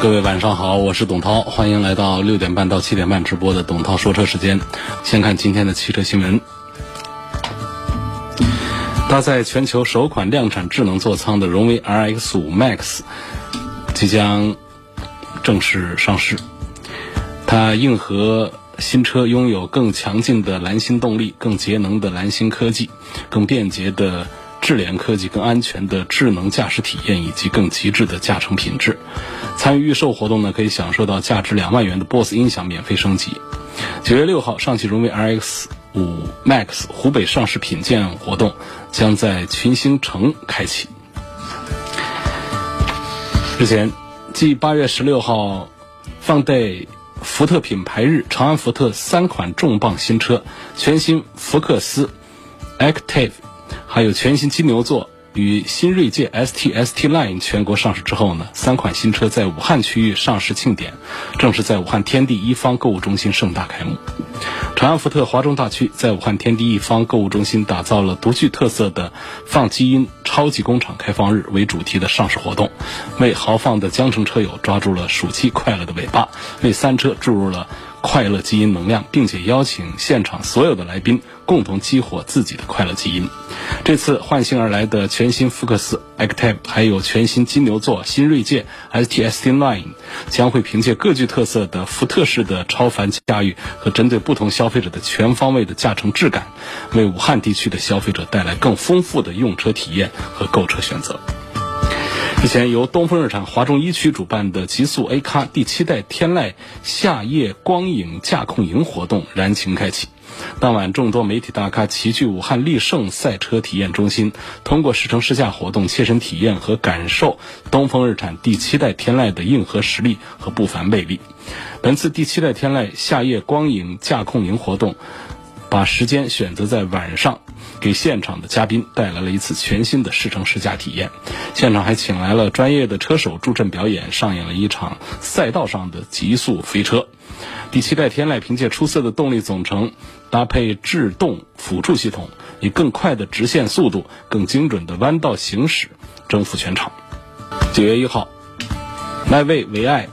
各位晚上好，我是董涛，欢迎来到六点半到七点半直播的董涛说车时间。先看今天的汽车新闻。搭载全球首款量产智能座舱的荣威 RX 五 Max 即将正式上市。它硬核新车拥有更强劲的蓝芯动力、更节能的蓝芯科技、更便捷的。智联科技更安全的智能驾驶体验以及更极致的驾乘品质。参与预售活动呢，可以享受到价值两万元的 BOSS 音响免费升级。九月六号，上汽荣威 RX 五 MAX 湖北上市品鉴活动将在群星城开启。日前，继八月十六号放贷福特品牌日，长安福特三款重磅新车，全新福克斯 Active。还有全新金牛座与新锐界 ST ST Line 全国上市之后呢，三款新车在武汉区域上市庆典，正是在武汉天地一方购物中心盛大开幕。长安福特华中大区在武汉天地一方购物中心打造了独具特色的“放基因超级工厂开放日”为主题的上市活动，为豪放的江城车友抓住了暑期快乐的尾巴，为三车注入了。快乐基因能量，并且邀请现场所有的来宾共同激活自己的快乐基因。这次唤醒而来的全新福克斯 Active，还有全新金牛座、新锐界 STS Line，将会凭借各具特色的福特式的超凡驾驭和针对不同消费者的全方位的驾乘质感，为武汉地区的消费者带来更丰富的用车体验和购车选择。日前，由东风日产华中一区主办的极速 A 咖第七代天籁夏夜光影驾控营活动燃情开启。当晚，众多媒体大咖齐聚武汉力胜赛车体验中心，通过试乘试驾活动，切身体验和感受东风日产第七代天籁的硬核实力和不凡魅力。本次第七代天籁夏夜光影驾控营活动。把时间选择在晚上，给现场的嘉宾带来了一次全新的试乘试驾体验。现场还请来了专业的车手助阵表演，上演了一场赛道上的极速飞车。第七代天籁凭借出色的动力总成，搭配制动辅助系统，以更快的直线速度、更精准的弯道行驶，征服全场。九月一号，迈威唯爱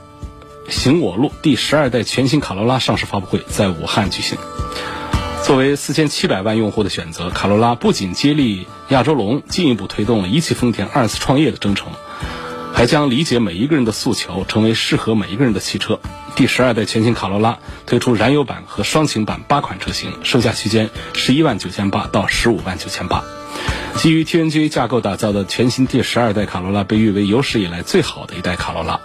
行我路第十二代全新卡罗拉上市发布会在武汉举行。作为四千七百万用户的选择，卡罗拉不仅接力亚洲龙，进一步推动了一汽丰田二次创业的征程，还将理解每一个人的诉求，成为适合每一个人的汽车。第十二代全新卡罗拉推出燃油版和双擎版八款车型，售价区间十一万九千八到十五万九千八。基于 TNGA 架构打造的全新第十二代卡罗拉被誉为有史以来最好的一代卡罗拉，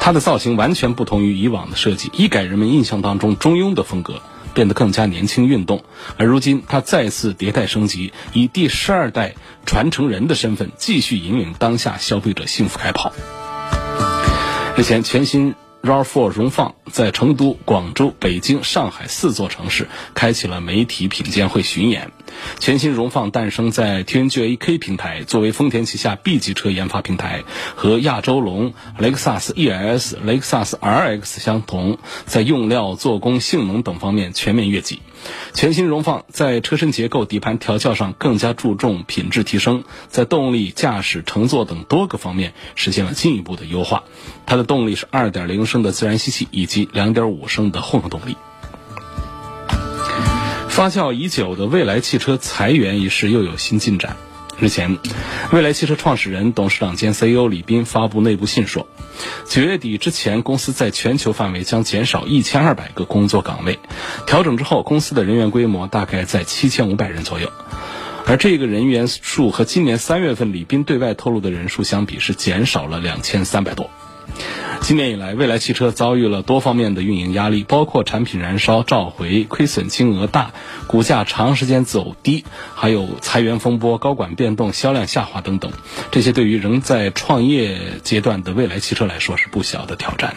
它的造型完全不同于以往的设计，一改人们印象当中中庸的风格。变得更加年轻运动，而如今它再次迭代升级，以第十二代传承人的身份继续引领当下消费者幸福开跑。日前，全新。RAV4 荣放在成都、广州、北京、上海四座城市开启了媒体品鉴会巡演。全新荣放诞生在 TNGA-K 平台，作为丰田旗下 B 级车研发平台，和亚洲龙、雷克萨斯 ES、雷克萨斯 RX 相同，在用料、做工、性能等方面全面跃级。全新荣放在车身结构、底盘调校上更加注重品质提升，在动力、驾驶、乘坐等多个方面实现了进一步的优化。它的动力是2.0升的自然吸气以及2.5升的混合动力。发酵已久的未来汽车裁员一事又有新进展。日前，未来汽车创始人、董事长兼 CEO 李斌发布内部信说，九月底之前，公司在全球范围将减少一千二百个工作岗位。调整之后，公司的人员规模大概在七千五百人左右。而这个人员数和今年三月份李斌对外透露的人数相比，是减少了两千三百多。今年以来，蔚来汽车遭遇了多方面的运营压力，包括产品燃烧召回、亏损金额大、股价长时间走低，还有裁员风波、高管变动、销量下滑等等。这些对于仍在创业阶段的蔚来汽车来说是不小的挑战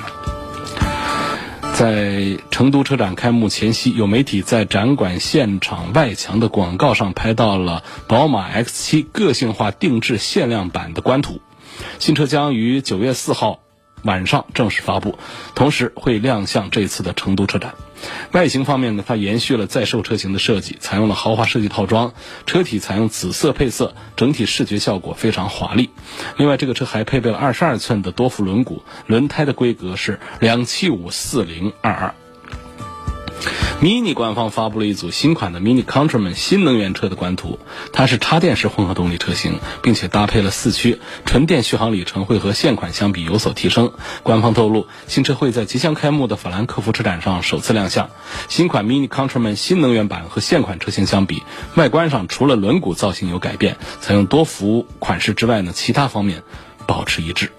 在成都车展开幕前夕，有媒体在展馆现场外墙的广告上拍到了宝马 X7 个性化定制限量版的官图。新车将于九月四号晚上正式发布，同时会亮相这次的成都车展。外形方面呢，它延续了在售车型的设计，采用了豪华设计套装，车体采用紫色配色，整体视觉效果非常华丽。另外，这个车还配备了二十二寸的多辐轮毂，轮胎的规格是两七五四零二二。Mini 官方发布了一组新款的 Mini Countryman 新能源车的官图，它是插电式混合动力车型，并且搭配了四驱，纯电续航里程会和现款相比有所提升。官方透露，新车会在即将开幕的法兰克福车展上首次亮相。新款 Mini Countryman 新能源版和现款车型相比，外观上除了轮毂造型有改变，采用多辐款式之外呢，其他方面保持一致。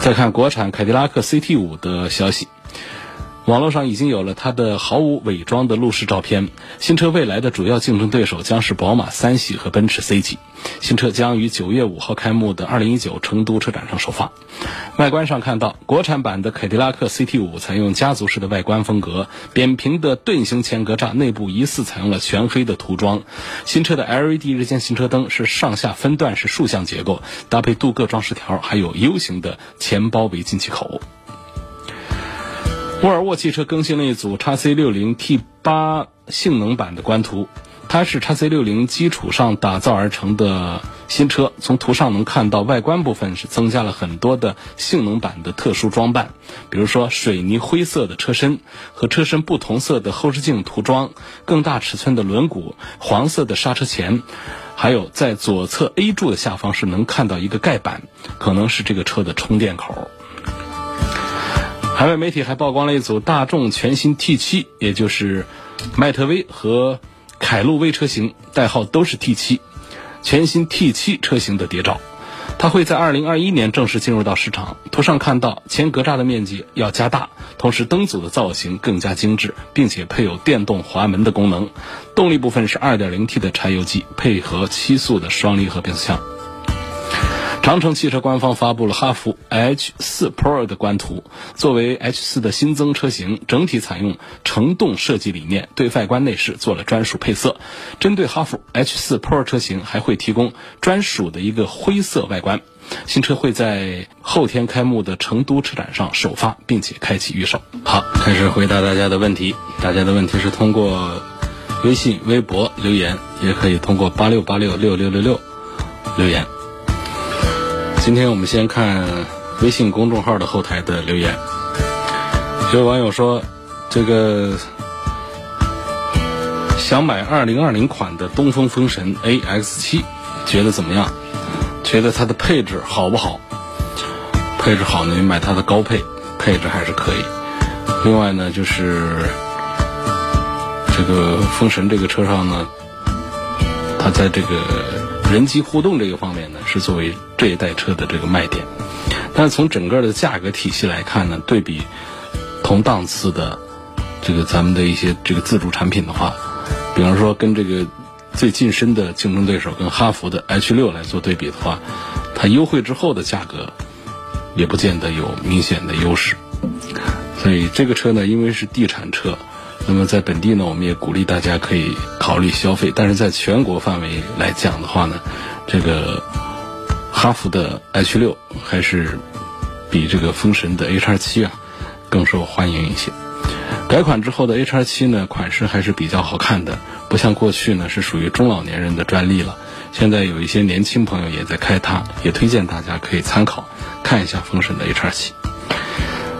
再看国产凯迪拉克 CT5 的消息。网络上已经有了它的毫无伪装的路试照片。新车未来的主要竞争对手将是宝马三系和奔驰 C 级。新车将于九月五号开幕的二零一九成都车展上首发。外观上看到，国产版的凯迪拉克 CT 五采用家族式的外观风格，扁平的盾形前格栅内部疑似采用了全黑的涂装。新车的 LED 日间行车灯是上下分段式竖向结构，搭配镀铬装饰条，还有 U 型的前包围进气口。沃尔沃汽车更新了一组 x C 六零 T 八性能版的官图，它是 x C 六零基础上打造而成的新车。从图上能看到，外观部分是增加了很多的性能版的特殊装扮，比如说水泥灰色的车身和车身不同色的后视镜涂装，更大尺寸的轮毂，黄色的刹车钳，还有在左侧 A 柱的下方是能看到一个盖板，可能是这个车的充电口。海外媒体还曝光了一组大众全新 T7，也就是迈特威和凯路威车型，代号都是 T7，全新 T7 车型的谍照。它会在2021年正式进入到市场。图上看到前格栅的面积要加大，同时灯组的造型更加精致，并且配有电动滑门的功能。动力部分是 2.0T 的柴油机，配合七速的双离合变速箱。长城汽车官方发布了哈弗 H4 Pro 的官图，作为 H4 的新增车型，整体采用乘动设计理念，对外观内饰做了专属配色。针对哈弗 H4 Pro 车型，还会提供专属的一个灰色外观。新车会在后天开幕的成都车展上首发，并且开启预售。好，开始回答大家的问题。大家的问题是通过微信、微博留言，也可以通过八六八六六六六六留言。今天我们先看微信公众号的后台的留言。有网友说，这个想买二零二零款的东风风神 AX 七，觉得怎么样？觉得它的配置好不好？配置好呢，你买它的高配，配置还是可以。另外呢，就是这个风神这个车上呢，它在这个。人机互动这个方面呢，是作为这一代车的这个卖点。但是从整个的价格体系来看呢，对比同档次的这个咱们的一些这个自主产品的话，比方说跟这个最近身的竞争对手跟哈弗的 H 六来做对比的话，它优惠之后的价格也不见得有明显的优势。所以这个车呢，因为是地产车。那么在本地呢，我们也鼓励大家可以考虑消费，但是在全国范围来讲的话呢，这个哈弗的 H 六还是比这个风神的 H 七啊更受欢迎一些。改款之后的 H 七呢，款式还是比较好看的，不像过去呢是属于中老年人的专利了。现在有一些年轻朋友也在开它，也推荐大家可以参考看一下风神的 H 七。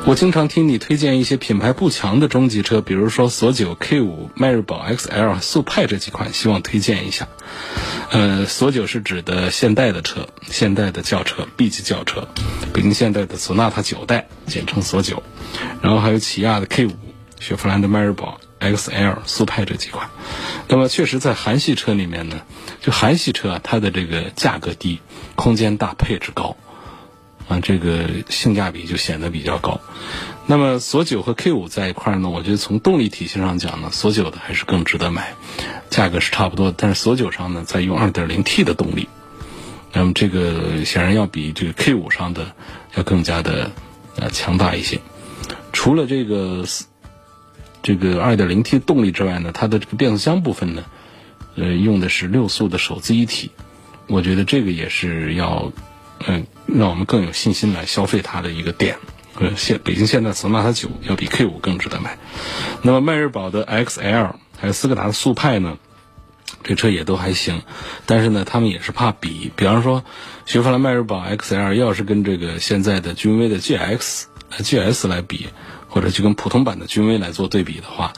我经常听你推荐一些品牌不强的中级车，比如说索九、K 五、迈锐宝 XL、速派这几款，希望推荐一下。呃，索九是指的现代的车，现代的轿车，B 级轿车，北京现代的索纳塔九代，简称索九。然后还有起亚的 K 五、雪佛兰的迈锐宝 XL、速派这几款。那么，确实在韩系车里面呢，就韩系车啊，它的这个价格低，空间大，配置高。啊，这个性价比就显得比较高。那么索九和 K 五在一块儿呢，我觉得从动力体系上讲呢，索九的还是更值得买，价格是差不多。但是索九上呢，在用 2.0T 的动力，那么这个显然要比这个 K 五上的要更加的呃强大一些。除了这个这个 2.0T 动力之外呢，它的这个变速箱部分呢，呃，用的是六速的手自一体，我觉得这个也是要嗯让我们更有信心来消费它的一个点。呃，现北京现代索纳塔九要比 K 五更值得买。那么迈锐宝的 XL 还有斯柯达的速派呢？这车也都还行，但是呢，他们也是怕比，比方说，雪佛兰迈锐宝 XL 要是跟这个现在的君威的 GX、GS 来比，或者就跟普通版的君威来做对比的话，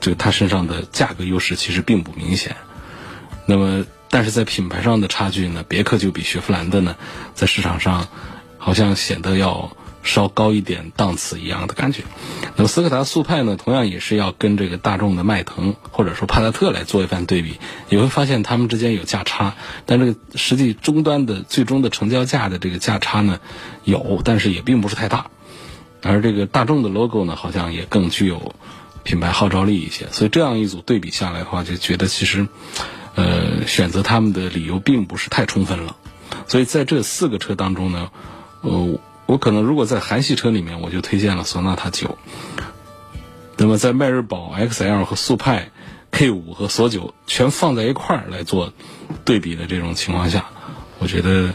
这个它身上的价格优势其实并不明显。那么，但是在品牌上的差距呢，别克就比雪佛兰的呢，在市场上好像显得要。稍高一点档次一样的感觉。那么斯柯达速派呢，同样也是要跟这个大众的迈腾或者说帕萨特来做一番对比，你会发现它们之间有价差，但这个实际终端的最终的成交价的这个价差呢有，但是也并不是太大。而这个大众的 logo 呢，好像也更具有品牌号召力一些。所以这样一组对比下来的话，就觉得其实，呃，选择他们的理由并不是太充分了。所以在这四个车当中呢，呃。我可能如果在韩系车里面，我就推荐了索纳塔九。那么在迈锐宝 XL 和速派 K 五和索九全放在一块儿来做对比的这种情况下，我觉得，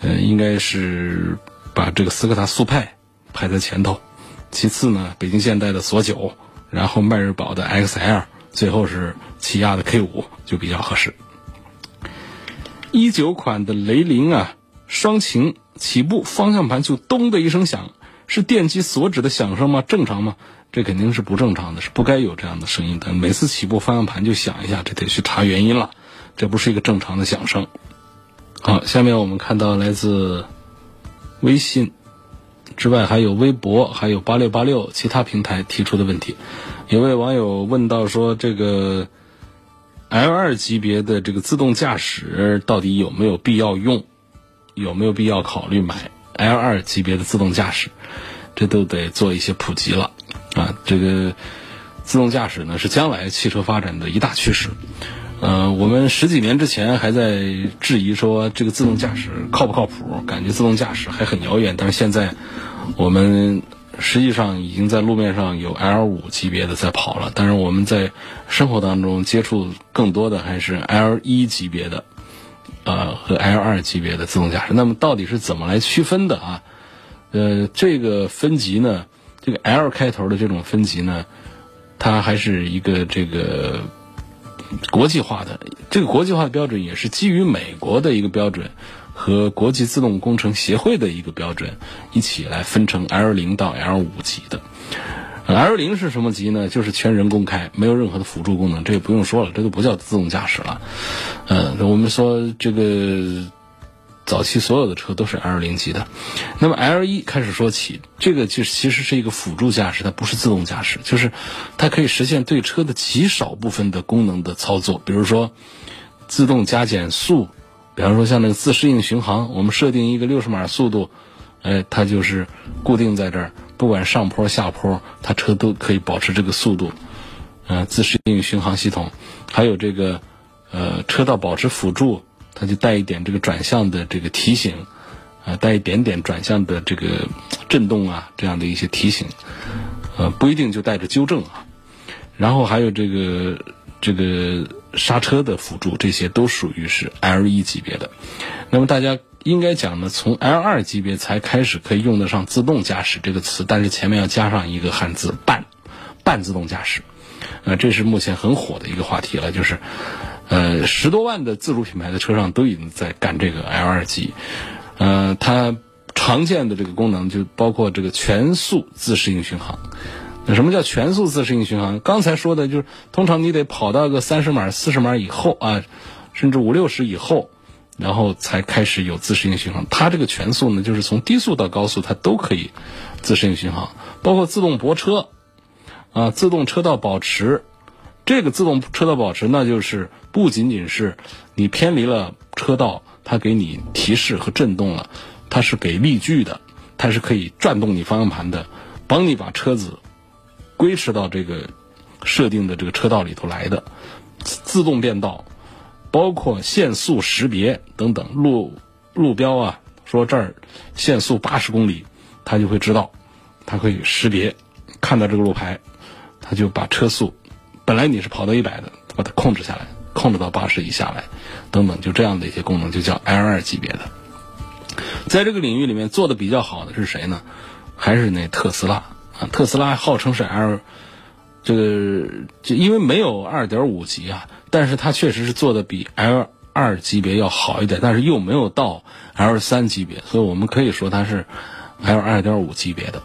呃，应该是把这个斯柯达速派排在前头，其次呢，北京现代的索九，然后迈锐宝的 XL，最后是起亚的 K 五就比较合适。一九款的雷凌啊，双擎。起步方向盘就咚的一声响，是电机所指的响声吗？正常吗？这肯定是不正常的，是不该有这样的声音的。每次起步方向盘就响一下，这得去查原因了，这不是一个正常的响声。好，下面我们看到来自微信之外，还有微博，还有八六八六其他平台提出的问题。有位网友问到说，这个 L 二级别的这个自动驾驶到底有没有必要用？有没有必要考虑买 L 二级别的自动驾驶？这都得做一些普及了啊！这个自动驾驶呢，是将来汽车发展的一大趋势。呃，我们十几年之前还在质疑说这个自动驾驶靠不靠谱，感觉自动驾驶还很遥远。但是现在，我们实际上已经在路面上有 L 五级别的在跑了。但是我们在生活当中接触更多的还是 L 一级别的。呃，和 L 二级别的自动驾驶，那么到底是怎么来区分的啊？呃，这个分级呢，这个 L 开头的这种分级呢，它还是一个这个国际化的，这个国际化的标准也是基于美国的一个标准和国际自动工程协会的一个标准一起来分成 L 零到 L 五级的。L 零是什么级呢？就是全人工开，没有任何的辅助功能，这也不用说了，这都不叫自动驾驶了。嗯，我们说这个早期所有的车都是 L 零级的。那么 L 一开始说起，这个就其实是一个辅助驾驶，它不是自动驾驶，就是它可以实现对车的极少部分的功能的操作，比如说自动加减速，比方说像那个自适应巡航，我们设定一个六十码速度，哎，它就是固定在这儿。不管上坡下坡，它车都可以保持这个速度。呃，自适应巡航系统，还有这个呃车道保持辅助，它就带一点这个转向的这个提醒，啊，带一点点转向的这个震动啊，这样的一些提醒。呃，不一定就带着纠正啊。然后还有这个这个刹车的辅助，这些都属于是 L 一级别的。那么大家。应该讲呢，从 L 二级别才开始可以用得上自动驾驶这个词，但是前面要加上一个汉字“半”，半自动驾驶。呃，这是目前很火的一个话题了，就是，呃，十多万的自主品牌的车上都已经在干这个 L 二级。呃，它常见的这个功能就包括这个全速自适应巡航。那什么叫全速自适应巡航？刚才说的就是，通常你得跑到个三十码、四十码以后啊，甚至五六十以后。然后才开始有自适应巡航，它这个全速呢，就是从低速到高速，它都可以自适应巡航，包括自动泊车，啊，自动车道保持，这个自动车道保持，那就是不仅仅是你偏离了车道，它给你提示和震动了，它是给力矩的，它是可以转动你方向盘的，帮你把车子归驰到这个设定的这个车道里头来的，自动变道。包括限速识别等等，路路标啊，说这儿限速八十公里，它就会知道，它可以识别，看到这个路牌，它就把车速，本来你是跑到一百的，把它控制下来，控制到八十以下来，等等，就这样的一些功能就叫 L 二级别的。在这个领域里面做的比较好的是谁呢？还是那特斯拉啊？特斯拉号称是 L，这个就因为没有二点五级啊，但是它确实是做的比 L 二级别要好一点，但是又没有到 L 三级别，所以我们可以说它是 L 二点五级别的。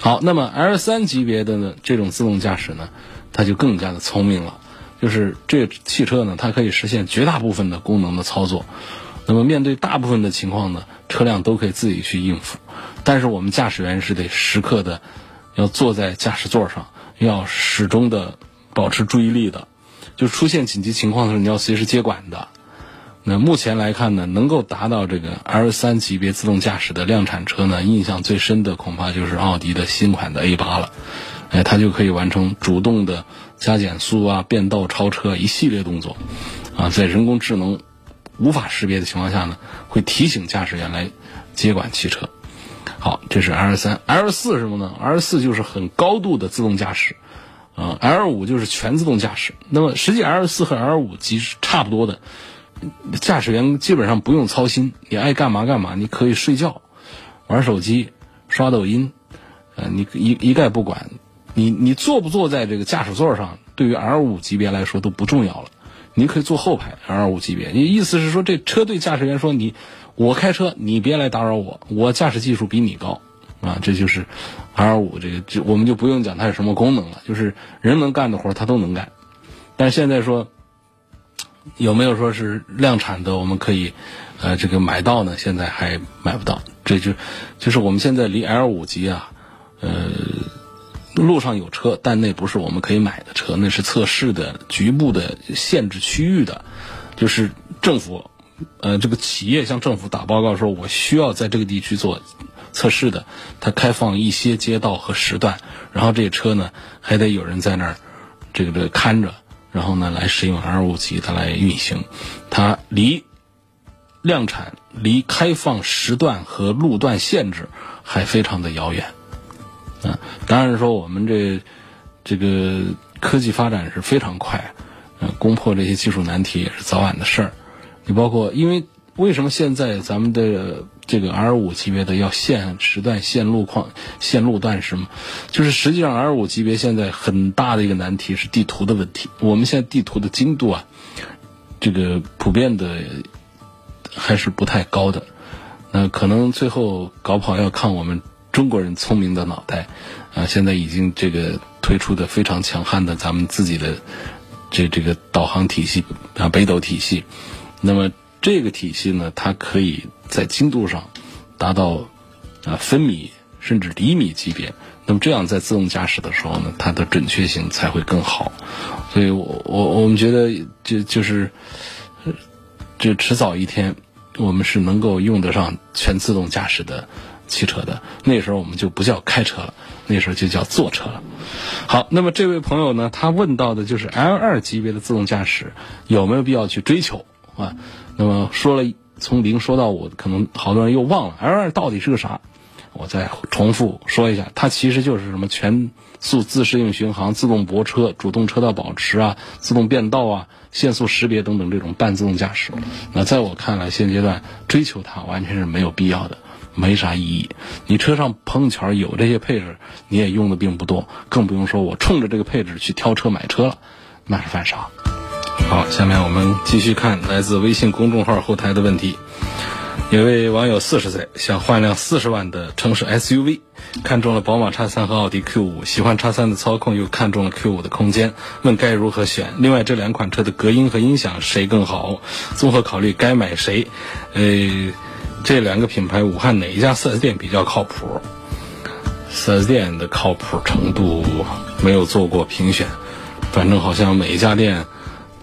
好，那么 L 三级别的呢，这种自动驾驶呢，它就更加的聪明了，就是这汽车呢，它可以实现绝大部分的功能的操作。那么面对大部分的情况呢，车辆都可以自己去应付，但是我们驾驶员是得时刻的要坐在驾驶座上，要始终的保持注意力的，就出现紧急情况的时候，你要随时接管的。那目前来看呢，能够达到这个 L 三级别自动驾驶的量产车呢，印象最深的恐怕就是奥迪的新款的 A 八了，哎，它就可以完成主动的加减速啊、变道、超车一系列动作，啊，在人工智能。无法识别的情况下呢，会提醒驾驶员来接管汽车。好，这是 L 三，L 四什么呢？L 四就是很高度的自动驾驶，啊，L 五就是全自动驾驶。那么实际 L 四和 L 五其实差不多的，驾驶员基本上不用操心，你爱干嘛干嘛，你可以睡觉、玩手机、刷抖音，呃，你一一概不管。你你坐不坐在这个驾驶座上，对于 L 五级别来说都不重要了。你可以坐后排，L 五级别。你意思是说，这车对驾驶员说：“你，我开车，你别来打扰我，我驾驶技术比你高。”啊，这就是 L 五这个，就我们就不用讲它有什么功能了，就是人能干的活它都能干。但是现在说，有没有说是量产的，我们可以呃这个买到呢？现在还买不到。这就就是我们现在离 L 五级啊，呃。路上有车，但那不是我们可以买的车，那是测试的局部的限制区域的，就是政府，呃，这个企业向政府打报告说，我需要在这个地区做测试的，它开放一些街道和时段，然后这车呢还得有人在那儿，这个这个看着，然后呢来使用 L 五级它来运行，它离量产、离开放时段和路段限制还非常的遥远。嗯，当然说我们这这个科技发展是非常快，嗯，攻破这些技术难题也是早晚的事儿。你包括，因为为什么现在咱们的这个 R 五级别的要限时段、限路况、限路段是吗？就是实际上 R 五级别现在很大的一个难题是地图的问题。我们现在地图的精度啊，这个普遍的还是不太高的。那可能最后搞不好要看我们。中国人聪明的脑袋，啊，现在已经这个推出的非常强悍的咱们自己的这这个导航体系啊，北斗体系。那么这个体系呢，它可以在精度上达到啊分米甚至厘米级别。那么这样在自动驾驶的时候呢，它的准确性才会更好。所以我我我们觉得就就是这迟早一天，我们是能够用得上全自动驾驶的。汽车的那时候我们就不叫开车了，那时候就叫坐车了。好，那么这位朋友呢，他问到的就是 L 二级别的自动驾驶有没有必要去追求啊？那么说了从零说到五，可能好多人又忘了 L 二到底是个啥？我再重复说一下，它其实就是什么全速自适应巡航、自动泊车、主动车道保持啊、自动变道啊、限速识别等等这种半自动驾驶。那在我看来，现阶段追求它完全是没有必要的。没啥意义，你车上碰巧有这些配置，你也用的并不多，更不用说我冲着这个配置去挑车买车了，那是犯傻。好，下面我们继续看来自微信公众号后台的问题。有位网友四十岁，想换辆四十万的城市 SUV，看中了宝马叉三和奥迪 Q 五，喜欢叉三的操控，又看中了 Q 五的空间，问该如何选？另外，这两款车的隔音和音响谁更好？综合考虑该买谁？呃。这两个品牌，武汉哪一家 4S 店比较靠谱？4S 店的靠谱程度没有做过评选，反正好像每一家店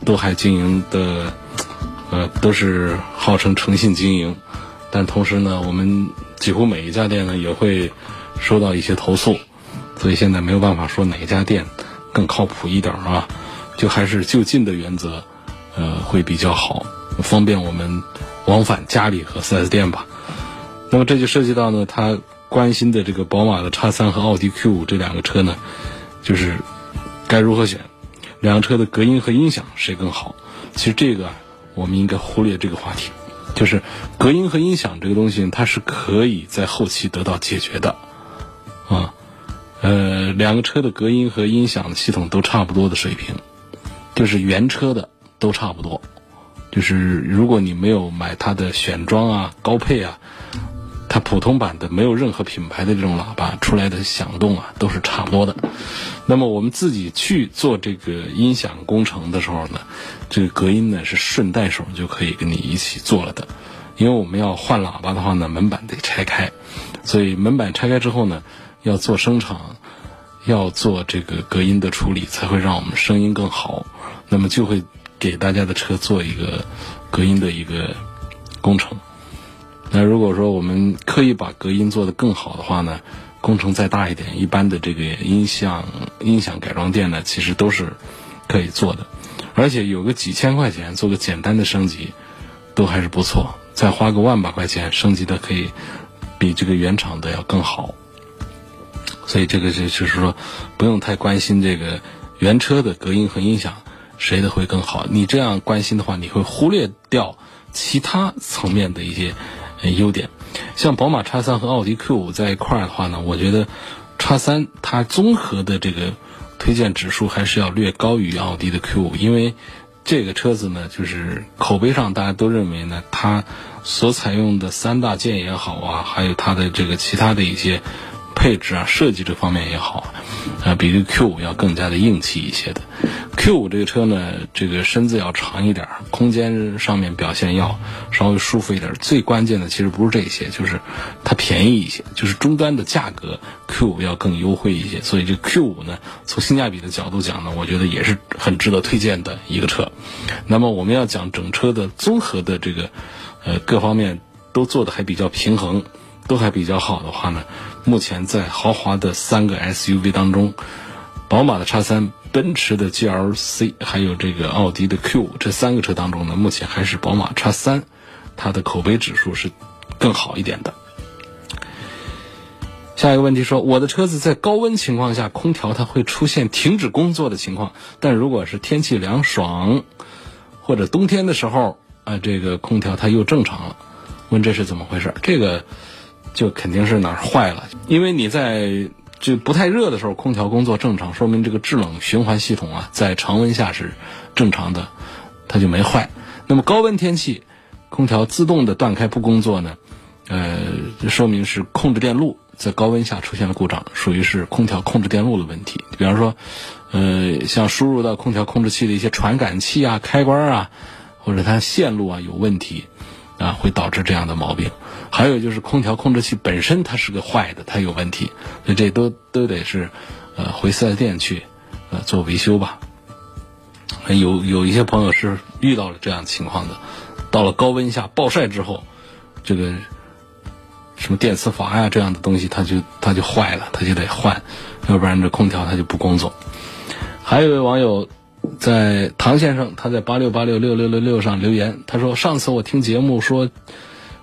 都还经营的，呃，都是号称诚信经营，但同时呢，我们几乎每一家店呢也会收到一些投诉，所以现在没有办法说哪一家店更靠谱一点啊，就还是就近的原则，呃，会比较好，方便我们。往返家里和 4S 店吧，那么这就涉及到呢，他关心的这个宝马的叉三和奥迪 Q 五这两个车呢，就是该如何选，两个车的隔音和音响谁更好？其实这个我们应该忽略这个话题，就是隔音和音响这个东西，它是可以在后期得到解决的，啊，呃，两个车的隔音和音响的系统都差不多的水平，就是原车的都差不多，就是如果你没有买它的选装啊、高配啊。它普通版的没有任何品牌的这种喇叭出来的响动啊，都是差不多的。那么我们自己去做这个音响工程的时候呢，这个隔音呢是顺带手就可以跟你一起做了的。因为我们要换喇叭的话呢，门板得拆开，所以门板拆开之后呢，要做声场，要做这个隔音的处理，才会让我们声音更好。那么就会给大家的车做一个隔音的一个工程。那如果说我们刻意把隔音做得更好的话呢，工程再大一点，一般的这个音响音响改装店呢，其实都是可以做的，而且有个几千块钱做个简单的升级，都还是不错。再花个万把块钱升级的可以比这个原厂的要更好。所以这个就就是说，不用太关心这个原车的隔音和音响谁的会更好。你这样关心的话，你会忽略掉其他层面的一些。优点，像宝马叉三和奥迪 Q 五在一块儿的话呢，我觉得叉三它综合的这个推荐指数还是要略高于奥迪的 Q 五，因为这个车子呢，就是口碑上大家都认为呢，它所采用的三大件也好啊，还有它的这个其他的一些。配置啊，设计这方面也好，啊，比这个 Q 五要更加的硬气一些的。Q 五这个车呢，这个身子要长一点，空间上面表现要稍微舒服一点。最关键的其实不是这些，就是它便宜一些，就是终端的价格 Q 五要更优惠一些。所以这 Q 五呢，从性价比的角度讲呢，我觉得也是很值得推荐的一个车。那么我们要讲整车的综合的这个，呃，各方面都做的还比较平衡。都还比较好的话呢，目前在豪华的三个 SUV 当中，宝马的叉三、奔驰的 GLC，还有这个奥迪的 Q 这三个车当中呢，目前还是宝马叉三，它的口碑指数是更好一点的。下一个问题说，我的车子在高温情况下，空调它会出现停止工作的情况，但如果是天气凉爽或者冬天的时候，啊，这个空调它又正常了，问这是怎么回事？这个。就肯定是哪儿坏了，因为你在就不太热的时候，空调工作正常，说明这个制冷循环系统啊，在常温下是正常的，它就没坏。那么高温天气，空调自动的断开不工作呢，呃，说明是控制电路在高温下出现了故障，属于是空调控制电路的问题。比方说，呃，像输入到空调控制器的一些传感器啊、开关啊，或者它线路啊有问题。啊，会导致这样的毛病。还有就是空调控制器本身它是个坏的，它有问题，所以这都都得是，呃，回四 S 店去，呃，做维修吧。有有一些朋友是遇到了这样情况的，到了高温下暴晒之后，这个什么电磁阀呀这样的东西，它就它就坏了，它就得换，要不然这空调它就不工作。还有一位网友。在唐先生，他在八六八六六六六六上留言，他说：“上次我听节目说，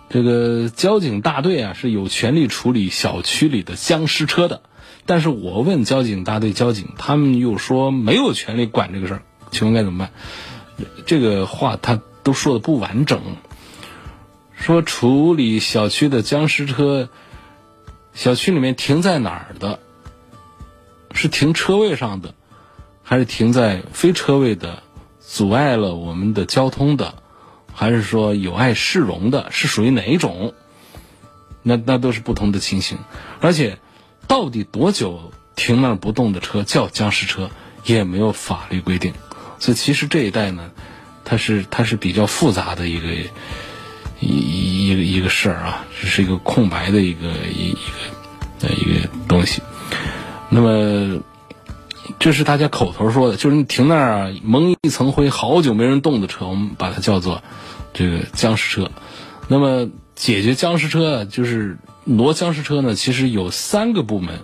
这个交警大队啊是有权利处理小区里的僵尸车的，但是我问交警大队交警，他们又说没有权利管这个事儿，请问该怎么办？”这个话他都说的不完整，说处理小区的僵尸车，小区里面停在哪儿的？是停车位上的？还是停在非车位的，阻碍了我们的交通的，还是说有碍市容的，是属于哪一种？那那都是不同的情形。而且，到底多久停那儿不动的车叫僵尸车，也没有法律规定。所以，其实这一代呢，它是它是比较复杂的一个一一个一个事儿啊，这是一个空白的一个一一个呃一个东西。那么。这是大家口头说的，就是你停那儿，蒙一层灰，好久没人动的车，我们把它叫做这个僵尸车。那么解决僵尸车，就是挪僵尸车呢，其实有三个部门、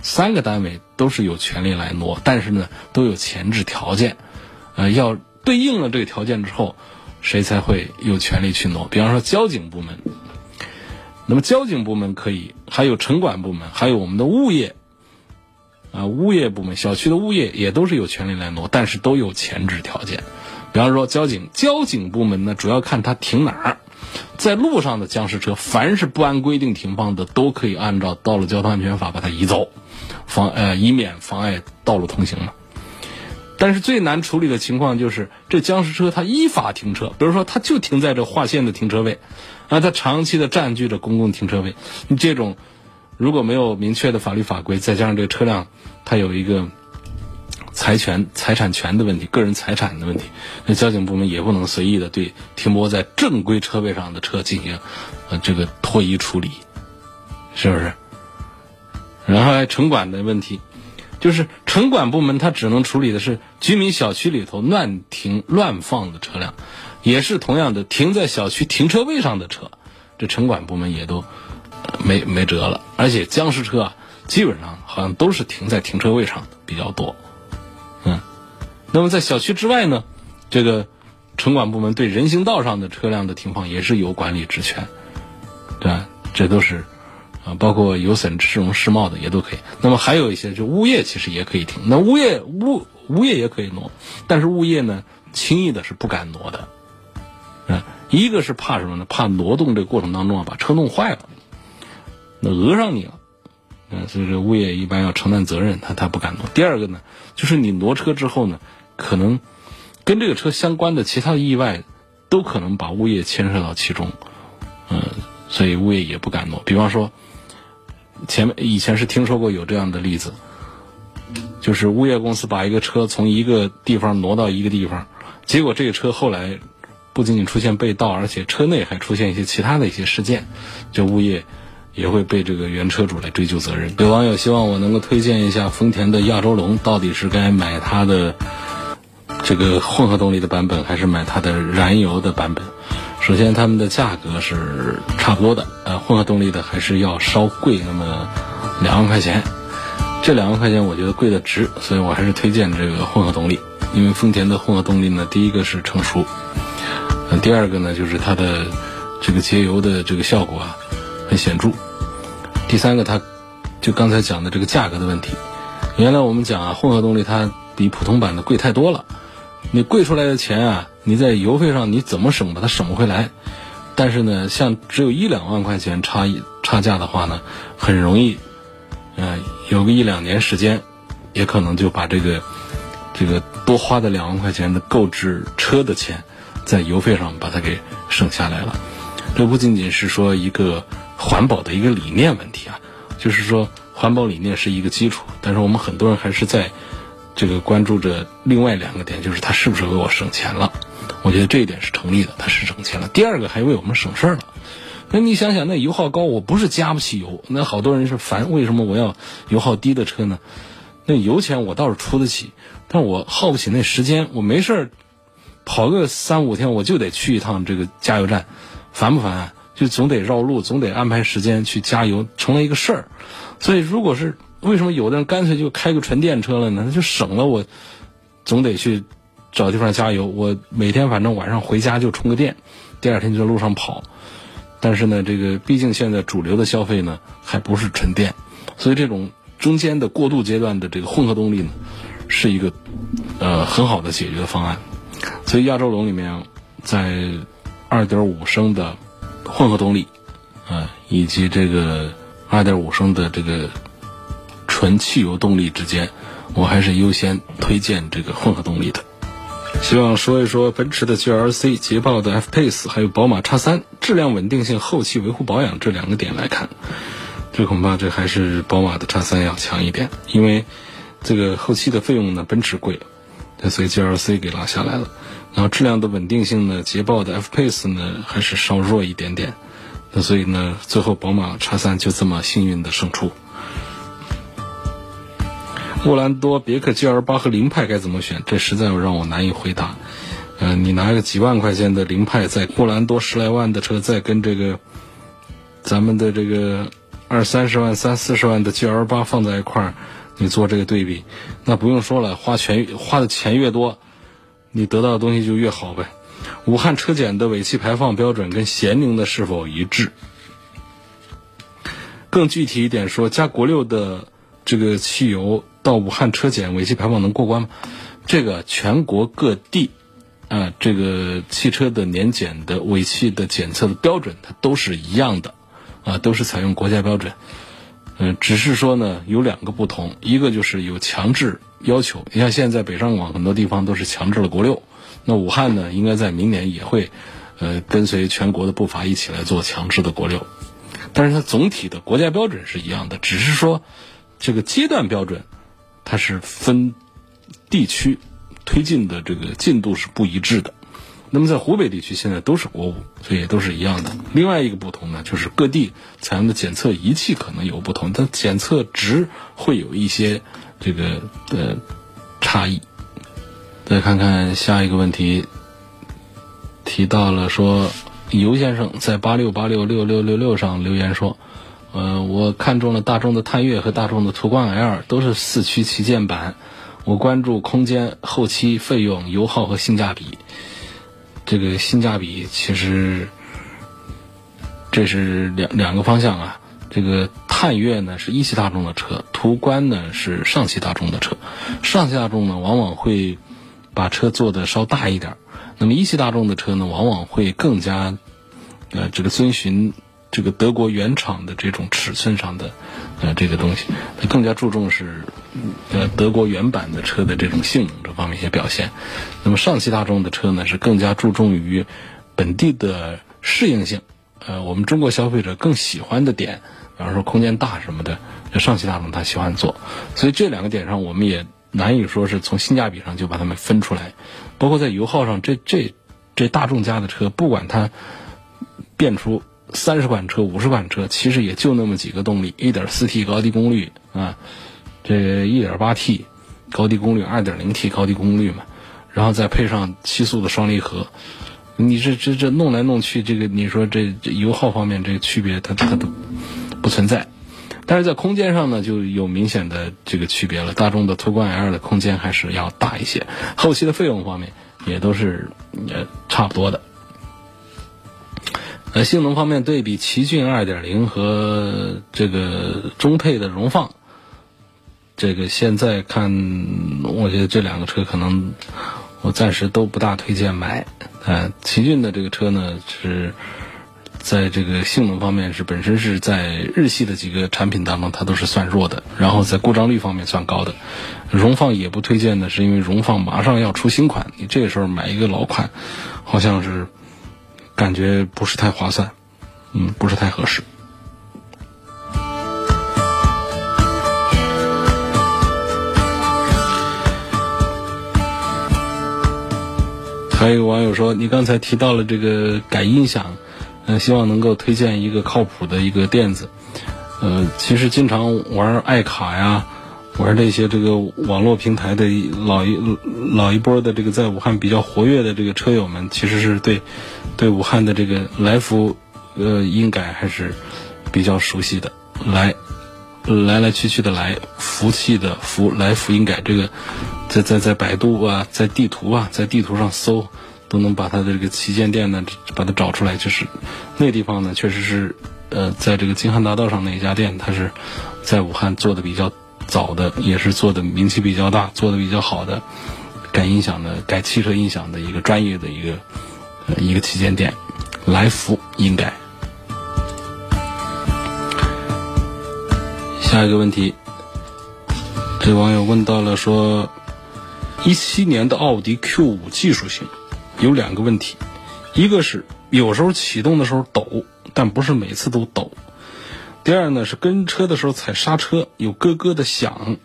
三个单位都是有权利来挪，但是呢都有前置条件，呃，要对应了这个条件之后，谁才会有权利去挪？比方说交警部门，那么交警部门可以，还有城管部门，还有我们的物业，啊，物业部门、小区的物业也都是有权利来挪，但是都有前置条件。比方说交警，交警部门呢，主要看他停哪儿。在路上的僵尸车，凡是不按规定停放的，都可以按照《道路交通安全法》把它移走，妨呃以免妨碍道路通行嘛。但是最难处理的情况就是这僵尸车它依法停车，比如说它就停在这划线的停车位，啊，它长期的占据着公共停车位，你这种如果没有明确的法律法规，再加上这个车辆它有一个财权、财产权的问题、个人财产的问题，那交警部门也不能随意的对停泊在正规车位上的车进行呃这个拖移处理，是不是？然后还城管的问题。就是城管部门，它只能处理的是居民小区里头乱停乱放的车辆，也是同样的停在小区停车位上的车，这城管部门也都没没辙了。而且僵尸车啊，基本上好像都是停在停车位上比较多。嗯，那么在小区之外呢，这个城管部门对人行道上的车辆的停放也是有管理职权，对吧？这都是。啊，包括有损市容市貌的也都可以。那么还有一些，就物业其实也可以停。那物业物物业也可以挪，但是物业呢，轻易的是不敢挪的。嗯，一个是怕什么呢？怕挪动这个过程当中啊，把车弄坏了，那讹上你了。嗯，所以这物业一般要承担责任，他他不敢挪。第二个呢，就是你挪车之后呢，可能跟这个车相关的其他意外，都可能把物业牵涉到其中。嗯，所以物业也不敢挪。比方说。前面以前是听说过有这样的例子，就是物业公司把一个车从一个地方挪到一个地方，结果这个车后来不仅仅出现被盗，而且车内还出现一些其他的一些事件，就物业也会被这个原车主来追究责任。有网友希望我能够推荐一下丰田的亚洲龙，到底是该买它的这个混合动力的版本，还是买它的燃油的版本？首先，它们的价格是差不多的，呃，混合动力的还是要稍贵那么两万块钱。这两万块钱我觉得贵的值，所以我还是推荐这个混合动力。因为丰田的混合动力呢，第一个是成熟，呃，第二个呢就是它的这个节油的这个效果啊很显著。第三个，它就刚才讲的这个价格的问题。原来我们讲啊，混合动力它比普通版的贵太多了，你贵出来的钱啊。你在油费上你怎么省把它省不回来，但是呢，像只有一两万块钱差异差价的话呢，很容易，呃，有个一两年时间，也可能就把这个这个多花的两万块钱的购置车的钱，在油费上把它给省下来了。这不仅仅是说一个环保的一个理念问题啊，就是说环保理念是一个基础，但是我们很多人还是在这个关注着另外两个点，就是它是不是为我省钱了。我觉得这一点是成立的，它是省钱了。第二个还为我们省事儿了。那你想想，那油耗高，我不是加不起油。那好多人是烦，为什么我要油耗低的车呢？那油钱我倒是出得起，但我耗不起那时间。我没事儿跑个三五天，我就得去一趟这个加油站，烦不烦？啊就总得绕路，总得安排时间去加油，成了一个事儿。所以，如果是为什么有的人干脆就开个纯电车了呢？那就省了我总得去。找地方加油，我每天反正晚上回家就充个电，第二天就在路上跑。但是呢，这个毕竟现在主流的消费呢还不是纯电，所以这种中间的过渡阶段的这个混合动力呢，是一个呃很好的解决方案。所以亚洲龙里面在2.5升的混合动力啊，以及这个2.5升的这个纯汽油动力之间，我还是优先推荐这个混合动力的。希望说一说奔驰的 GLC、捷豹的 F-Pace，还有宝马 X3 质量稳定性、后期维护保养这两个点来看，这恐怕这还是宝马的 X3 要强一点，因为这个后期的费用呢，奔驰贵了，所以 GLC 给拉下来了。然后质量的稳定性呢，捷豹的 F-Pace 呢还是稍弱一点点，那所以呢，最后宝马 X3 就这么幸运的胜出。沃兰多、别克 GL 八和凌派该怎么选？这实在让我难以回答。嗯，你拿个几万块钱的凌派，在沃兰多十来万的车，再跟这个咱们的这个二三十万、三四十万的 GL 八放在一块儿，你做这个对比，那不用说了，花钱花的钱越多，你得到的东西就越好呗。武汉车检的尾气排放标准跟咸宁的是否一致？更具体一点说，加国六的这个汽油到武汉车检尾气排放能过关吗？这个全国各地啊，这个汽车的年检的尾气的检测的标准，它都是一样的啊，都是采用国家标准。嗯，只是说呢，有两个不同，一个就是有强制要求。你像现在北上广很多地方都是强制了国六，那武汉呢，应该在明年也会，呃，跟随全国的步伐一起来做强制的国六。但是它总体的国家标准是一样的，只是说这个阶段标准它是分地区推进的这个进度是不一致的。那么在湖北地区现在都是国五，所以都是一样的。另外一个不同呢，就是各地采用的检测仪器可能有不同，它检测值会有一些这个的差异。再看看下一个问题，提到了说，尤先生在八六八六六六六六上留言说，呃，我看中了大众的探岳和大众的途观 L，都是四驱旗舰版，我关注空间、后期费用、油耗和性价比。这个性价比其实这是两两个方向啊。这个探岳呢是一汽大众的车，途观呢是上汽大众的车。上汽大众呢往往会把车做的稍大一点，那么一汽大众的车呢往往会更加呃这个遵循这个德国原厂的这种尺寸上的呃这个东西，它更加注重是。呃，德国原版的车的这种性能这方面一些表现，那么上汽大众的车呢是更加注重于本地的适应性，呃，我们中国消费者更喜欢的点，比方说空间大什么的，上汽大众它喜欢做，所以这两个点上我们也难以说是从性价比上就把它们分出来，包括在油耗上，这这这大众家的车，不管它变出三十款车、五十款车，其实也就那么几个动力，一点四 T 高低功率啊。这一点八 T 高低功率，二点零 T 高低功率嘛，然后再配上七速的双离合，你这这这弄来弄去，这个你说这这油耗方面这个区别它它都不存在，但是在空间上呢就有明显的这个区别了。大众的途观 L 的空间还是要大一些，后期的费用方面也都是呃差不多的。呃，性能方面对比奇骏二点零和这个中配的荣放。这个现在看，我觉得这两个车可能我暂时都不大推荐买。呃，奇骏的这个车呢是在这个性能方面是本身是在日系的几个产品当中它都是算弱的，然后在故障率方面算高的。荣放也不推荐的是因为荣放马上要出新款，你这个时候买一个老款，好像是感觉不是太划算，嗯，不是太合适。还有网友说，你刚才提到了这个改音响，嗯，希望能够推荐一个靠谱的一个垫子。呃，其实经常玩爱卡呀，玩这些这个网络平台的老一老一波的这个在武汉比较活跃的这个车友们，其实是对对武汉的这个来福呃音改还是比较熟悉的。来来来去去的来福气的福来福音改这个。在在在百度啊，在地图啊，在地图上搜，都能把它的这个旗舰店呢，把它找出来。就是那地方呢，确实是，呃，在这个京汉大道上那一家店，它是在武汉做的比较早的，也是做的名气比较大，做的比较好的改音响的、改汽车音响的一个专业的一个一个旗舰店，来福应该。下一个问题，这网友问到了说。一七年的奥迪 Q 五技术性有两个问题，一个是有时候启动的时候抖，但不是每次都抖；第二呢是跟车的时候踩刹车有咯咯的响，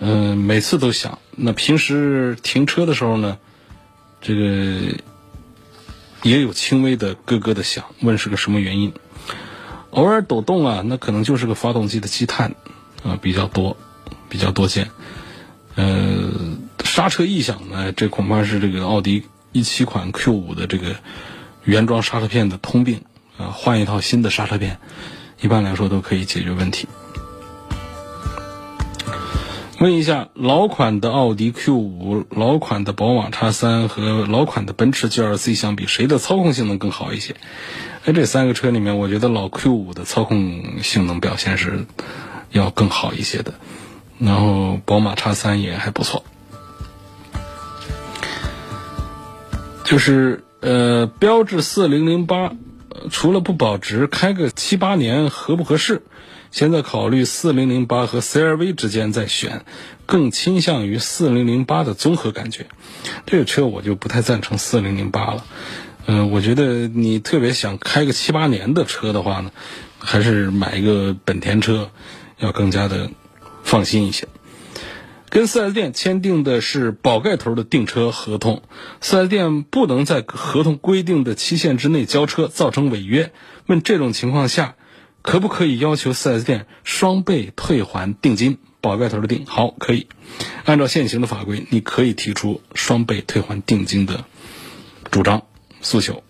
嗯，每次都响。那平时停车的时候呢，这个也有轻微的咯咯的响，问是个什么原因？偶尔抖动啊，那可能就是个发动机的积碳啊比较多，比较多见，呃。刹车异响呢？这恐怕是这个奥迪一七款 Q 五的这个原装刹车片的通病啊！换一套新的刹车片，一般来说都可以解决问题。问一下，老款的奥迪 Q 五、老款的宝马叉三和老款的奔驰 GLC 相比，谁的操控性能更好一些？哎，这三个车里面，我觉得老 Q 五的操控性能表现是要更好一些的，然后宝马叉三也还不错。就是呃，标致四零零八，除了不保值，开个七八年合不合适？现在考虑四零零八和 CRV 之间在选，更倾向于四零零八的综合感觉。这个车我就不太赞成四零零八了。嗯，我觉得你特别想开个七八年的车的话呢，还是买一个本田车，要更加的放心一些。跟 4S 店签订的是宝盖头的订车合同，4S 店不能在合同规定的期限之内交车，造成违约。问这种情况下。可不可以要求 4S 店双倍退还定金？宝盖头的定好可以，按照现行的法规，你可以提出双倍退还定金的主张诉求。